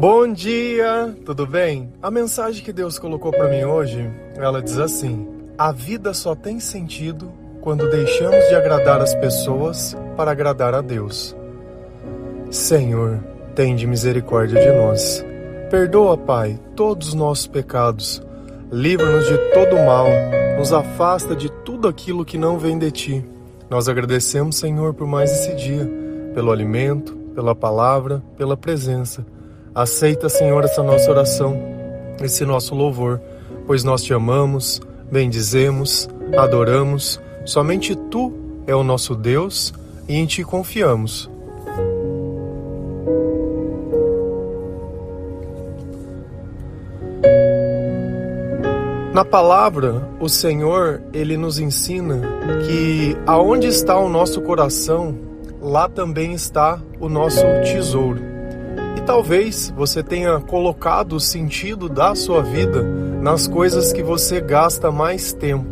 Bom dia, tudo bem? A mensagem que Deus colocou para mim hoje, ela diz assim: A vida só tem sentido quando deixamos de agradar as pessoas para agradar a Deus. Senhor, tende misericórdia de nós. Perdoa, Pai, todos os nossos pecados. Livra-nos de todo mal. Nos afasta de tudo aquilo que não vem de ti. Nós agradecemos, Senhor, por mais esse dia, pelo alimento, pela palavra, pela presença. Aceita, Senhor, essa nossa oração, esse nosso louvor, pois nós te amamos, bendizemos, adoramos. Somente tu é o nosso Deus e em ti confiamos. Na palavra, o Senhor, ele nos ensina que aonde está o nosso coração, lá também está o nosso tesouro. Talvez você tenha colocado o sentido da sua vida nas coisas que você gasta mais tempo.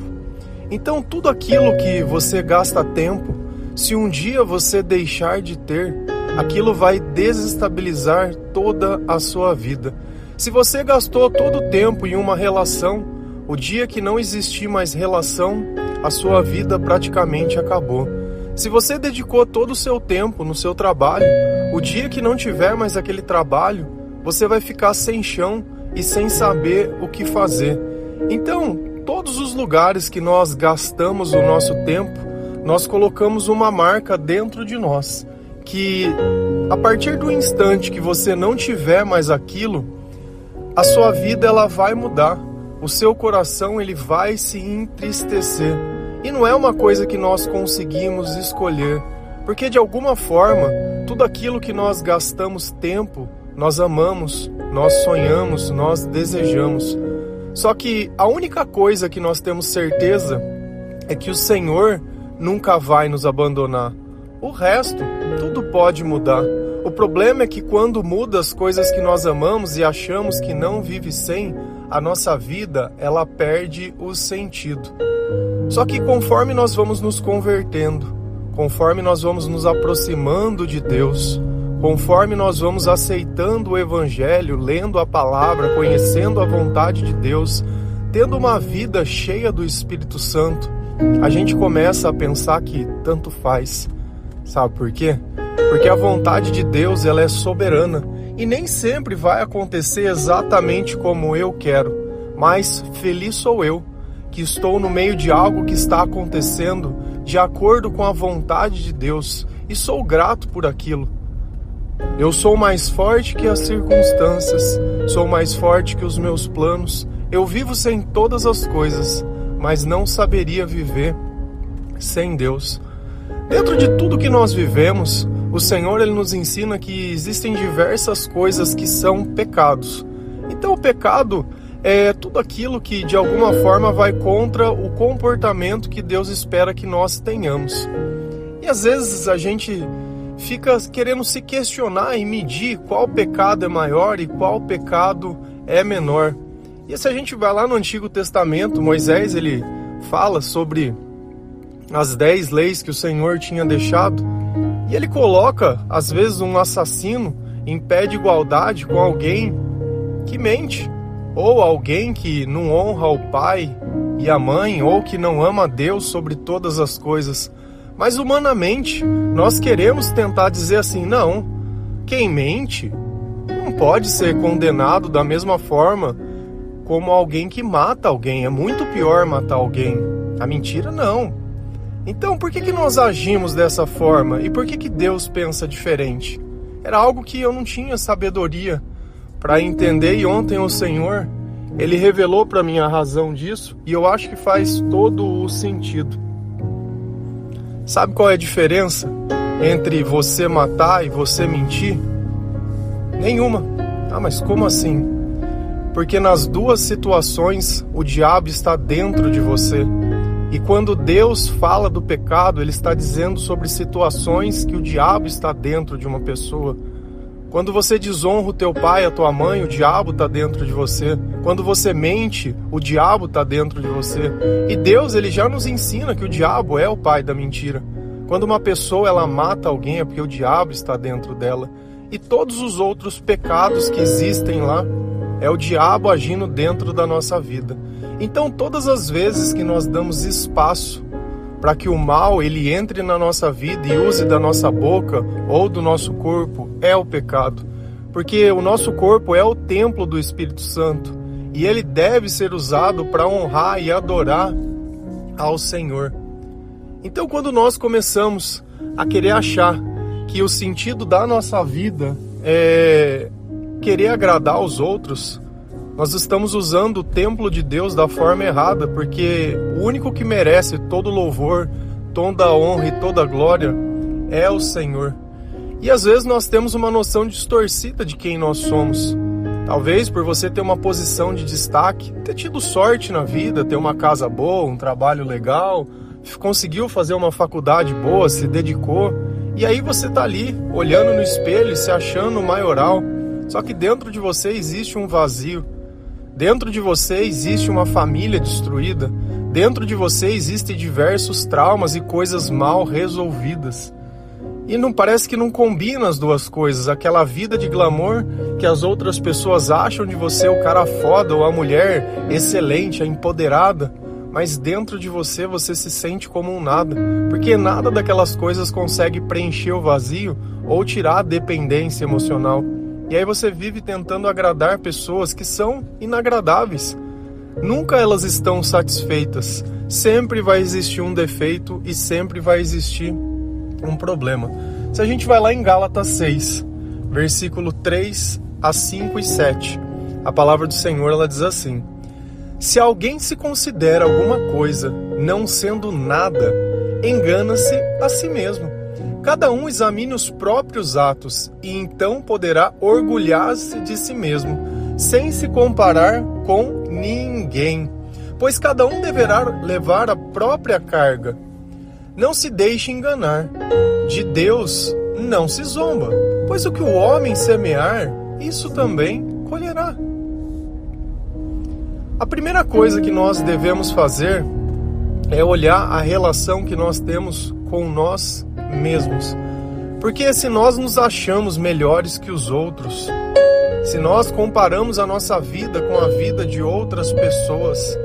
Então, tudo aquilo que você gasta tempo, se um dia você deixar de ter, aquilo vai desestabilizar toda a sua vida. Se você gastou todo o tempo em uma relação, o dia que não existir mais relação, a sua vida praticamente acabou. Se você dedicou todo o seu tempo no seu trabalho, o dia que não tiver mais aquele trabalho, você vai ficar sem chão e sem saber o que fazer. Então, todos os lugares que nós gastamos o nosso tempo, nós colocamos uma marca dentro de nós, que a partir do instante que você não tiver mais aquilo, a sua vida ela vai mudar o seu coração ele vai se entristecer. E não é uma coisa que nós conseguimos escolher, porque de alguma forma, tudo aquilo que nós gastamos tempo, nós amamos, nós sonhamos, nós desejamos. Só que a única coisa que nós temos certeza é que o Senhor nunca vai nos abandonar. O resto, tudo pode mudar. O problema é que quando muda as coisas que nós amamos e achamos que não vive sem, a nossa vida ela perde o sentido. Só que conforme nós vamos nos convertendo, conforme nós vamos nos aproximando de Deus, conforme nós vamos aceitando o Evangelho, lendo a palavra, conhecendo a vontade de Deus, tendo uma vida cheia do Espírito Santo, a gente começa a pensar que tanto faz. Sabe por quê? Porque a vontade de Deus ela é soberana e nem sempre vai acontecer exatamente como eu quero, mas feliz sou eu que estou no meio de algo que está acontecendo de acordo com a vontade de Deus e sou grato por aquilo. Eu sou mais forte que as circunstâncias, sou mais forte que os meus planos. Eu vivo sem todas as coisas, mas não saberia viver sem Deus. Dentro de tudo que nós vivemos, o Senhor ele nos ensina que existem diversas coisas que são pecados. Então o pecado é tudo aquilo que de alguma forma vai contra o comportamento que Deus espera que nós tenhamos. E às vezes a gente fica querendo se questionar e medir qual pecado é maior e qual pecado é menor. E se a gente vai lá no Antigo Testamento, Moisés ele fala sobre as dez leis que o Senhor tinha deixado. E ele coloca, às vezes, um assassino em pé de igualdade com alguém que mente, ou alguém que não honra o pai e a mãe, ou que não ama a Deus sobre todas as coisas. Mas humanamente, nós queremos tentar dizer assim: não, quem mente não pode ser condenado da mesma forma como alguém que mata alguém. É muito pior matar alguém. A mentira não. Então, por que, que nós agimos dessa forma? E por que, que Deus pensa diferente? Era algo que eu não tinha sabedoria para entender e ontem o Senhor, ele revelou para mim a razão disso e eu acho que faz todo o sentido. Sabe qual é a diferença entre você matar e você mentir? Nenhuma. Ah, mas como assim? Porque nas duas situações o diabo está dentro de você. E quando Deus fala do pecado, ele está dizendo sobre situações que o diabo está dentro de uma pessoa. Quando você desonra o teu pai, a tua mãe, o diabo está dentro de você. Quando você mente, o diabo está dentro de você. E Deus, ele já nos ensina que o diabo é o pai da mentira. Quando uma pessoa ela mata alguém é porque o diabo está dentro dela. e todos os outros pecados que existem lá é o diabo agindo dentro da nossa vida. Então, todas as vezes que nós damos espaço para que o mal ele entre na nossa vida e use da nossa boca ou do nosso corpo, é o pecado. Porque o nosso corpo é o templo do Espírito Santo e ele deve ser usado para honrar e adorar ao Senhor. Então, quando nós começamos a querer achar que o sentido da nossa vida é querer agradar aos outros, nós estamos usando o templo de Deus da forma errada, porque o único que merece todo louvor, toda honra e toda glória é o Senhor. E às vezes nós temos uma noção distorcida de quem nós somos. Talvez por você ter uma posição de destaque, ter tido sorte na vida, ter uma casa boa, um trabalho legal, conseguiu fazer uma faculdade boa, se dedicou, e aí você tá ali olhando no espelho, se achando maioral. Só que dentro de você existe um vazio. Dentro de você existe uma família destruída. Dentro de você existem diversos traumas e coisas mal resolvidas. E não parece que não combina as duas coisas. Aquela vida de glamour que as outras pessoas acham de você o cara foda ou a mulher excelente, a empoderada mas dentro de você você se sente como um nada, porque nada daquelas coisas consegue preencher o vazio ou tirar a dependência emocional. E aí você vive tentando agradar pessoas que são inagradáveis. Nunca elas estão satisfeitas. Sempre vai existir um defeito e sempre vai existir um problema. Se a gente vai lá em Gálatas 6, versículo 3 a 5 e 7, a palavra do Senhor ela diz assim: se alguém se considera alguma coisa, não sendo nada, engana-se a si mesmo. Cada um examine os próprios atos e então poderá orgulhar-se de si mesmo, sem se comparar com ninguém, pois cada um deverá levar a própria carga. Não se deixe enganar. De Deus não se zomba, pois o que o homem semear, isso também colherá. A primeira coisa que nós devemos fazer é olhar a relação que nós temos com nós mesmos. Porque se nós nos achamos melhores que os outros, se nós comparamos a nossa vida com a vida de outras pessoas,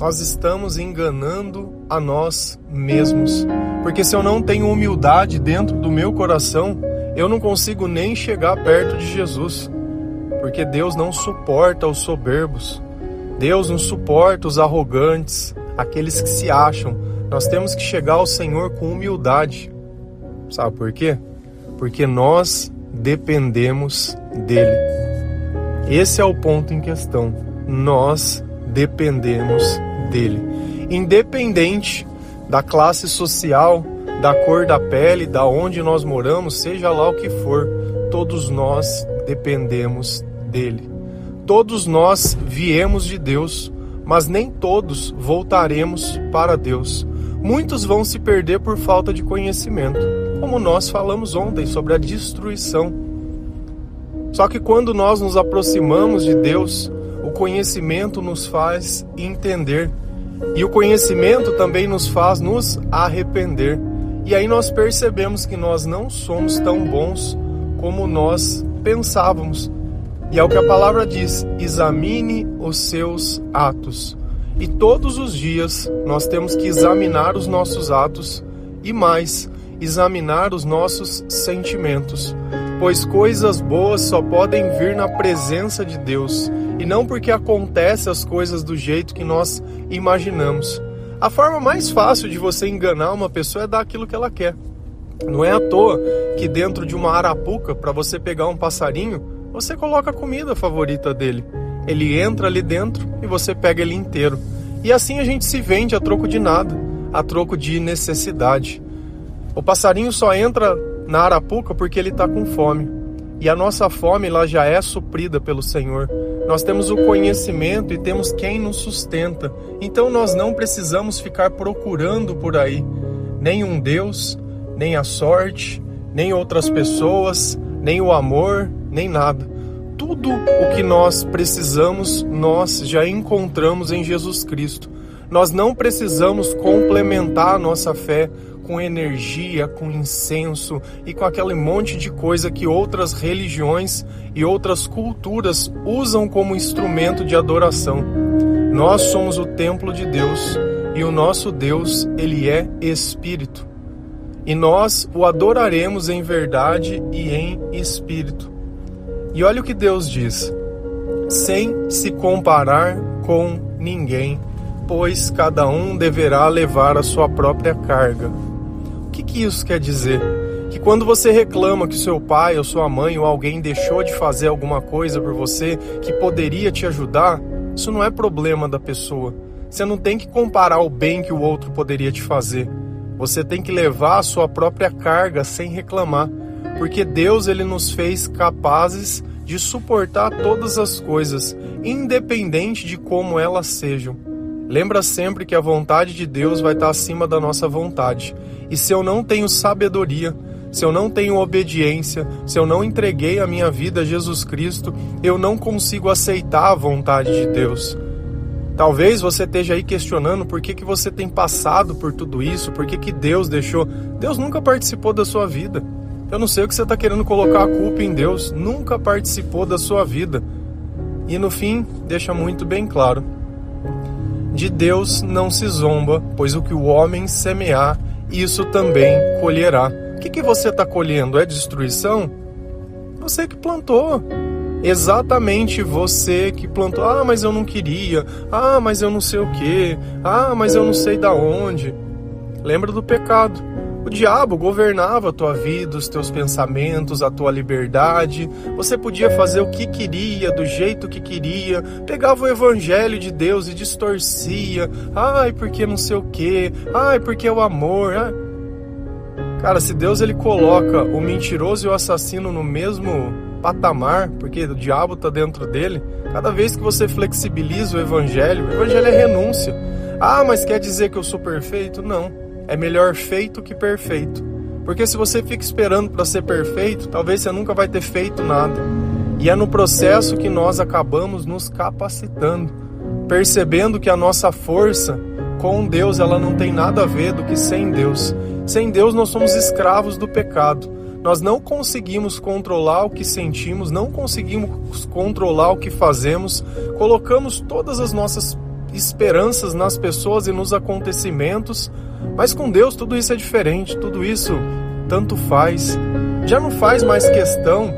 nós estamos enganando a nós mesmos. Porque se eu não tenho humildade dentro do meu coração, eu não consigo nem chegar perto de Jesus porque Deus não suporta os soberbos. Deus não suporta os arrogantes, aqueles que se acham. Nós temos que chegar ao Senhor com humildade. Sabe por quê? Porque nós dependemos dele. Esse é o ponto em questão. Nós dependemos dele. Independente da classe social, da cor da pele, da onde nós moramos, seja lá o que for, todos nós dependemos dele. Todos nós viemos de Deus, mas nem todos voltaremos para Deus. Muitos vão se perder por falta de conhecimento, como nós falamos ontem sobre a destruição. Só que quando nós nos aproximamos de Deus, o conhecimento nos faz entender e o conhecimento também nos faz nos arrepender. E aí nós percebemos que nós não somos tão bons como nós pensávamos. E é o que a palavra diz: examine os seus atos. E todos os dias nós temos que examinar os nossos atos e mais, examinar os nossos sentimentos, pois coisas boas só podem vir na presença de Deus e não porque acontecem as coisas do jeito que nós imaginamos. A forma mais fácil de você enganar uma pessoa é dar aquilo que ela quer. Não é à toa que dentro de uma arapuca, para você pegar um passarinho, você coloca a comida favorita dele. Ele entra ali dentro e você pega ele inteiro. E assim a gente se vende a troco de nada, a troco de necessidade. O passarinho só entra na arapuca porque ele está com fome. E a nossa fome lá já é suprida pelo Senhor. Nós temos o conhecimento e temos quem nos sustenta. Então nós não precisamos ficar procurando por aí nem um Deus, nem a sorte, nem outras pessoas, nem o amor, nem nada. Tudo o que nós precisamos, nós já encontramos em Jesus Cristo. Nós não precisamos complementar a nossa fé com energia, com incenso e com aquele monte de coisa que outras religiões e outras culturas usam como instrumento de adoração. Nós somos o templo de Deus e o nosso Deus, ele é espírito. E nós o adoraremos em verdade e em espírito. E olha o que Deus diz: sem se comparar com ninguém pois cada um deverá levar a sua própria carga. O que, que isso quer dizer? Que quando você reclama que seu pai ou sua mãe ou alguém deixou de fazer alguma coisa por você que poderia te ajudar, isso não é problema da pessoa. Você não tem que comparar o bem que o outro poderia te fazer. Você tem que levar a sua própria carga sem reclamar, porque Deus ele nos fez capazes de suportar todas as coisas, independente de como elas sejam. Lembra sempre que a vontade de Deus vai estar acima da nossa vontade. E se eu não tenho sabedoria, se eu não tenho obediência, se eu não entreguei a minha vida a Jesus Cristo, eu não consigo aceitar a vontade de Deus. Talvez você esteja aí questionando por que, que você tem passado por tudo isso, por que, que Deus deixou. Deus nunca participou da sua vida. Eu não sei o que você está querendo colocar a culpa em Deus, nunca participou da sua vida. E no fim, deixa muito bem claro de Deus não se zomba, pois o que o homem semear, isso também colherá. O que, que você está colhendo? É destruição? Você que plantou. Exatamente você que plantou. Ah, mas eu não queria. Ah, mas eu não sei o que. Ah, mas eu não sei da onde. Lembra do pecado. O diabo governava a tua vida, os teus pensamentos, a tua liberdade. Você podia fazer o que queria, do jeito que queria. Pegava o evangelho de Deus e distorcia. Ai, porque não sei o quê. Ai, porque o amor. Ai. Cara, se Deus ele coloca o mentiroso e o assassino no mesmo patamar, porque o diabo está dentro dele, cada vez que você flexibiliza o evangelho, o evangelho é renúncia. Ah, mas quer dizer que eu sou perfeito? Não. É melhor feito que perfeito. Porque se você fica esperando para ser perfeito, talvez você nunca vai ter feito nada. E é no processo que nós acabamos nos capacitando, percebendo que a nossa força com Deus ela não tem nada a ver do que sem Deus. Sem Deus nós somos escravos do pecado. Nós não conseguimos controlar o que sentimos, não conseguimos controlar o que fazemos, colocamos todas as nossas esperanças nas pessoas e nos acontecimentos, mas com Deus tudo isso é diferente, tudo isso tanto faz. Já não faz mais questão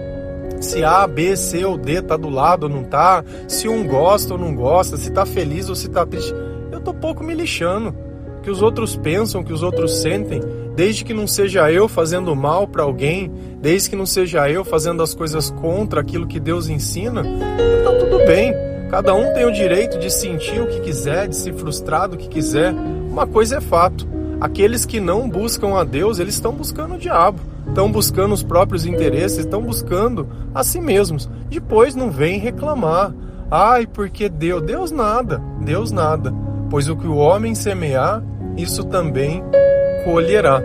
se A, B, C ou D tá do lado ou não tá, se um gosta ou não gosta, se tá feliz ou se tá triste. Eu tô pouco me lixando. Que os outros pensam, que os outros sentem, desde que não seja eu fazendo mal para alguém, desde que não seja eu fazendo as coisas contra aquilo que Deus ensina, tá tudo bem. Cada um tem o direito de sentir o que quiser, de se frustrar do que quiser. Uma coisa é fato: aqueles que não buscam a Deus, eles estão buscando o diabo, estão buscando os próprios interesses, estão buscando a si mesmos. Depois não vem reclamar. Ai, porque Deus, Deus nada, Deus nada. Pois o que o homem semear, isso também colherá.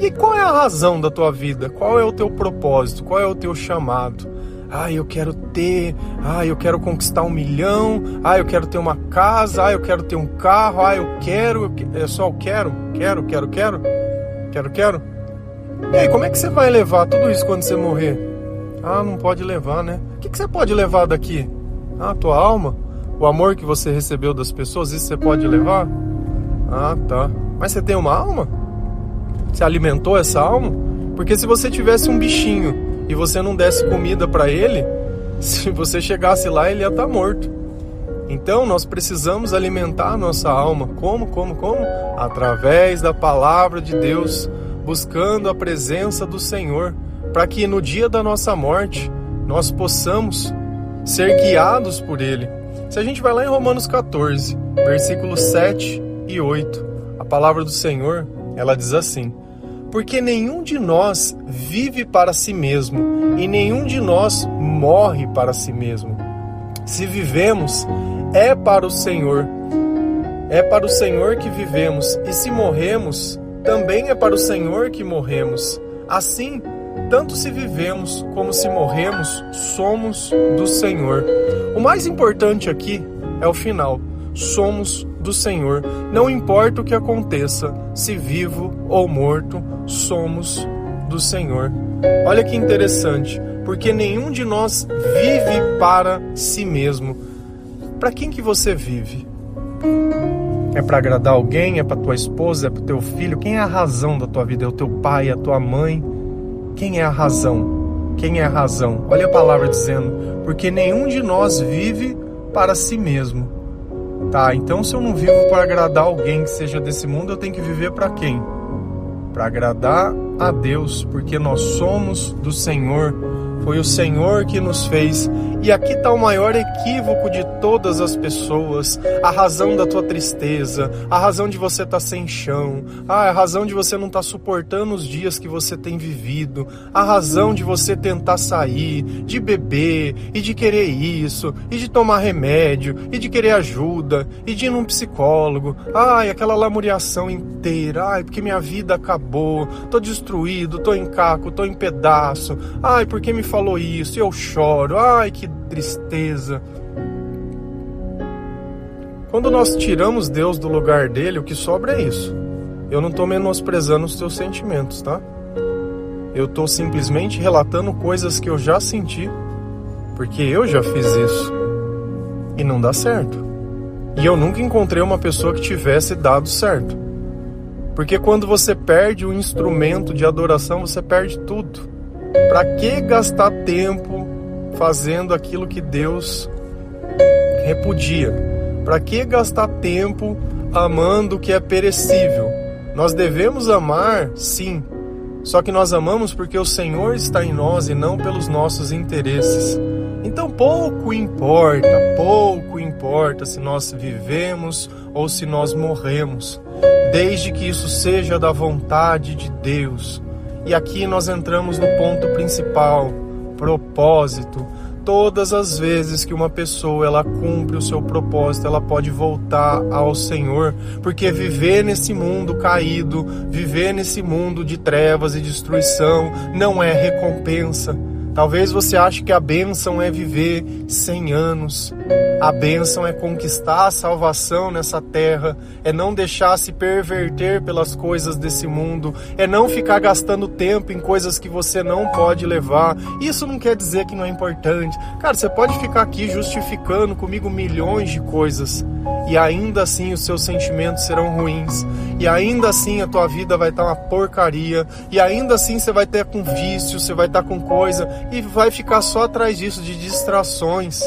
E qual é a razão da tua vida? Qual é o teu propósito? Qual é o teu chamado? Ah, eu quero ter. Ah, eu quero conquistar um milhão. Ah, eu quero ter uma casa. Ah, eu quero ter um carro. Ah, eu quero. É só eu quero, quero, quero, quero. Quero, quero. E aí, como é que você vai levar tudo isso quando você morrer? Ah, não pode levar, né? O que, que você pode levar daqui? Ah, tua alma? O amor que você recebeu das pessoas, isso você pode levar? Ah, tá. Mas você tem uma alma? Você alimentou essa alma? Porque se você tivesse um bichinho e você não desse comida para ele, se você chegasse lá, ele ia estar tá morto. Então nós precisamos alimentar a nossa alma. Como, como, como? Através da palavra de Deus, buscando a presença do Senhor, para que no dia da nossa morte nós possamos ser guiados por Ele. Se a gente vai lá em Romanos 14, versículos 7 e 8, a palavra do Senhor, ela diz assim: porque nenhum de nós vive para si mesmo e nenhum de nós morre para si mesmo. Se vivemos, é para o Senhor. É para o Senhor que vivemos, e se morremos, também é para o Senhor que morremos. Assim, tanto se vivemos como se morremos, somos do Senhor. O mais importante aqui é o final. Somos do Senhor, não importa o que aconteça, se vivo ou morto, somos do Senhor. Olha que interessante, porque nenhum de nós vive para si mesmo. Para quem que você vive? É para agradar alguém? É para tua esposa? É para teu filho? Quem é a razão da tua vida? É o teu pai? É a tua mãe? Quem é a razão? Quem é a razão? Olha a palavra dizendo: porque nenhum de nós vive para si mesmo. Tá, então se eu não vivo para agradar alguém que seja desse mundo, eu tenho que viver para quem? Para agradar a Deus, porque nós somos do Senhor foi o Senhor que nos fez. E aqui está o maior equívoco de todas as pessoas: a razão da tua tristeza, a razão de você estar tá sem chão, a razão de você não estar tá suportando os dias que você tem vivido, a razão de você tentar sair, de beber e de querer isso, e de tomar remédio, e de querer ajuda, e de ir num psicólogo. Ai, aquela lamuriação inteira. Ai, porque minha vida acabou, tô destruído, tô em caco, tô em pedaço. Ai, porque me falou isso, eu choro, ai que tristeza. Quando nós tiramos Deus do lugar dele, o que sobra é isso. Eu não estou menosprezando os teus sentimentos, tá? Eu estou simplesmente relatando coisas que eu já senti, porque eu já fiz isso e não dá certo. E eu nunca encontrei uma pessoa que tivesse dado certo. Porque quando você perde o instrumento de adoração, você perde tudo. Para que gastar tempo fazendo aquilo que Deus repudia? Para que gastar tempo amando o que é perecível? Nós devemos amar, sim, só que nós amamos porque o Senhor está em nós e não pelos nossos interesses. Então pouco importa, pouco importa se nós vivemos ou se nós morremos, desde que isso seja da vontade de Deus e aqui nós entramos no ponto principal, propósito. Todas as vezes que uma pessoa ela cumpre o seu propósito, ela pode voltar ao Senhor, porque viver nesse mundo caído, viver nesse mundo de trevas e destruição não é recompensa. Talvez você ache que a bênção é viver 100 anos. A bênção é conquistar a salvação nessa terra, é não deixar se perverter pelas coisas desse mundo, é não ficar gastando tempo em coisas que você não pode levar. Isso não quer dizer que não é importante. Cara, você pode ficar aqui justificando comigo milhões de coisas e ainda assim os seus sentimentos serão ruins, e ainda assim a tua vida vai estar uma porcaria, e ainda assim você vai ter com vício, você vai estar com coisa e vai ficar só atrás disso de distrações.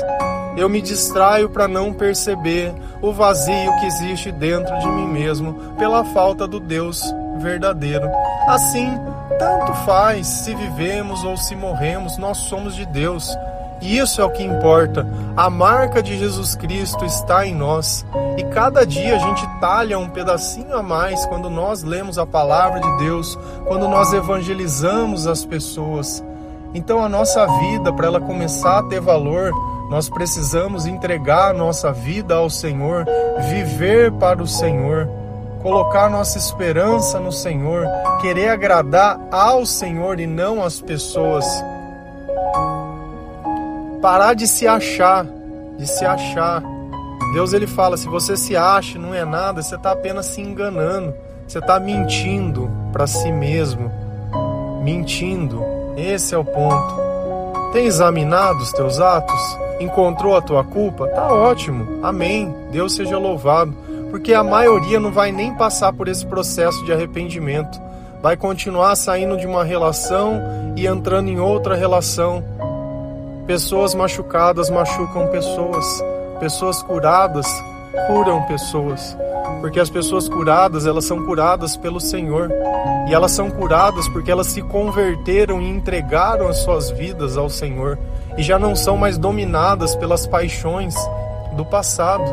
Eu me distraio para não perceber o vazio que existe dentro de mim mesmo pela falta do Deus verdadeiro. Assim, tanto faz se vivemos ou se morremos, nós somos de Deus. E isso é o que importa. A marca de Jesus Cristo está em nós. E cada dia a gente talha um pedacinho a mais quando nós lemos a palavra de Deus, quando nós evangelizamos as pessoas. Então a nossa vida, para ela começar a ter valor, nós precisamos entregar a nossa vida ao Senhor, viver para o Senhor, colocar nossa esperança no Senhor, querer agradar ao Senhor e não às pessoas. Parar de se achar, de se achar. Deus ele fala: se você se acha, não é nada, você está apenas se enganando, você está mentindo para si mesmo. Mentindo, esse é o ponto. Tem examinado os teus atos? Encontrou a tua culpa? Tá ótimo, amém. Deus seja louvado. Porque a maioria não vai nem passar por esse processo de arrependimento. Vai continuar saindo de uma relação e entrando em outra relação Pessoas machucadas machucam pessoas. Pessoas curadas curam pessoas. Porque as pessoas curadas, elas são curadas pelo Senhor. E elas são curadas porque elas se converteram e entregaram as suas vidas ao Senhor. E já não são mais dominadas pelas paixões do passado.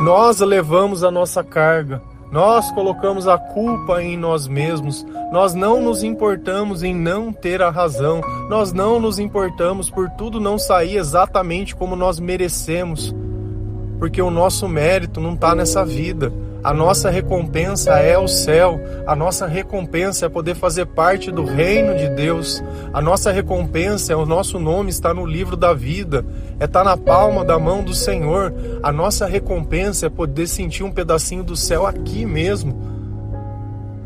Nós levamos a nossa carga nós colocamos a culpa em nós mesmos, nós não nos importamos em não ter a razão, nós não nos importamos por tudo não sair exatamente como nós merecemos, porque o nosso mérito não está nessa vida. A nossa recompensa é o céu, a nossa recompensa é poder fazer parte do reino de Deus, a nossa recompensa é o nosso nome está no livro da vida, é estar tá na palma da mão do Senhor, a nossa recompensa é poder sentir um pedacinho do céu aqui mesmo.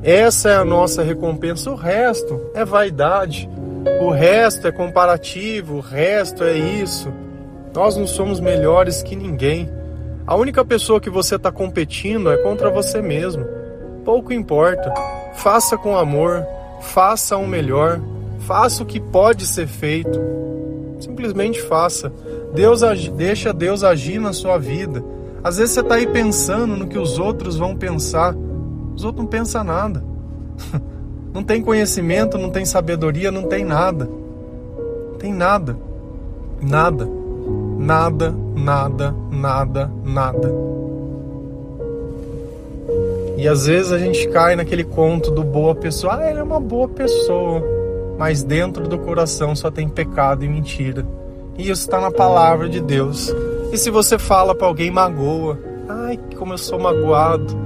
Essa é a nossa recompensa, o resto é vaidade, o resto é comparativo, o resto é isso. Nós não somos melhores que ninguém. A única pessoa que você está competindo é contra você mesmo. Pouco importa. Faça com amor, faça o melhor, faça o que pode ser feito. Simplesmente faça. Deus deixa Deus agir na sua vida. Às vezes você está aí pensando no que os outros vão pensar. Os outros não pensam nada. Não tem conhecimento, não tem sabedoria, não tem nada. Tem nada. Nada nada, nada, nada, nada. E às vezes a gente cai naquele conto do boa pessoa, ah, ele é uma boa pessoa, mas dentro do coração só tem pecado e mentira. E isso está na palavra de Deus. E se você fala para alguém magoa, ai, como eu sou magoado.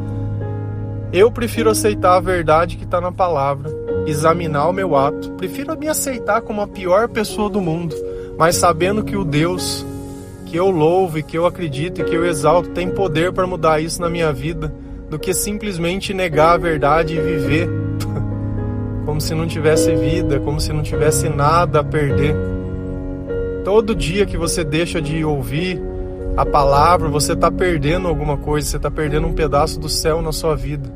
Eu prefiro aceitar a verdade que está na palavra, examinar o meu ato. Prefiro me aceitar como a pior pessoa do mundo, mas sabendo que o Deus que eu louvo e que eu acredito e que eu exalto tem poder para mudar isso na minha vida do que simplesmente negar a verdade e viver como se não tivesse vida, como se não tivesse nada a perder. Todo dia que você deixa de ouvir a palavra, você está perdendo alguma coisa, você está perdendo um pedaço do céu na sua vida.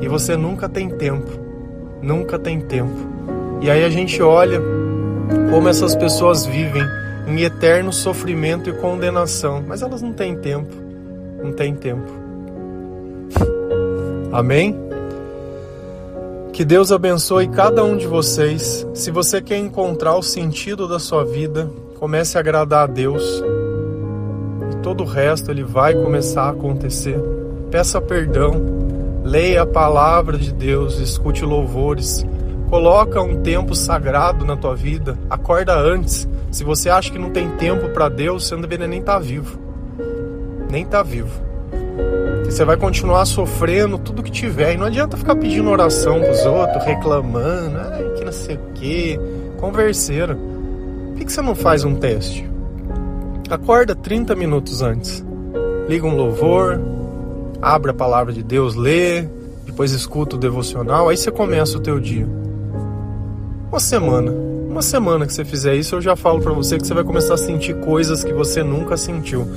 E você nunca tem tempo, nunca tem tempo. E aí a gente olha como essas pessoas vivem em eterno sofrimento e condenação. Mas elas não têm tempo. Não têm tempo. Amém? Que Deus abençoe cada um de vocês. Se você quer encontrar o sentido da sua vida, comece a agradar a Deus. E todo o resto ele vai começar a acontecer. Peça perdão, leia a palavra de Deus, escute louvores, coloca um tempo sagrado na tua vida, acorda antes se você acha que não tem tempo para Deus, você não deveria nem estar tá vivo. Nem estar tá vivo. E você vai continuar sofrendo tudo que tiver. E não adianta ficar pedindo oração pros outros, reclamando, ai, que não sei o quê, converseiro. Por que, que você não faz um teste? Acorda 30 minutos antes. Liga um louvor, abre a palavra de Deus, lê, depois escuta o devocional, aí você começa o teu dia. Uma semana uma semana que você fizer isso, eu já falo para você que você vai começar a sentir coisas que você nunca sentiu.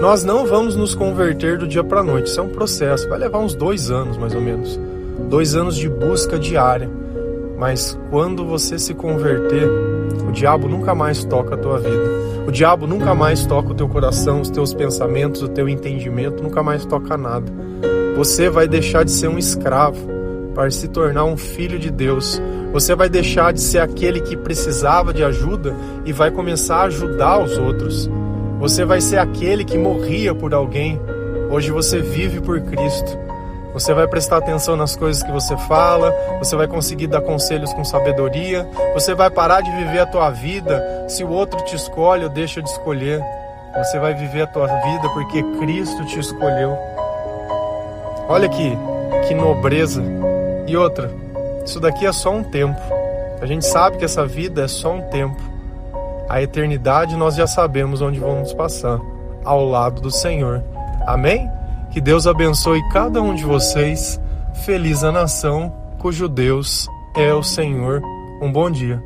Nós não vamos nos converter do dia para noite. Isso é um processo. Vai levar uns dois anos, mais ou menos. Dois anos de busca diária. Mas quando você se converter, o diabo nunca mais toca a tua vida. O diabo nunca mais toca o teu coração, os teus pensamentos, o teu entendimento, nunca mais toca nada. Você vai deixar de ser um escravo para se tornar um filho de Deus, você vai deixar de ser aquele que precisava de ajuda e vai começar a ajudar os outros. Você vai ser aquele que morria por alguém. Hoje você vive por Cristo. Você vai prestar atenção nas coisas que você fala, você vai conseguir dar conselhos com sabedoria, você vai parar de viver a tua vida se o outro te escolhe ou deixa de escolher. Você vai viver a tua vida porque Cristo te escolheu. Olha aqui, que nobreza. E outra, isso daqui é só um tempo. A gente sabe que essa vida é só um tempo. A eternidade nós já sabemos onde vamos passar ao lado do Senhor. Amém? Que Deus abençoe cada um de vocês. Feliz a nação cujo Deus é o Senhor. Um bom dia.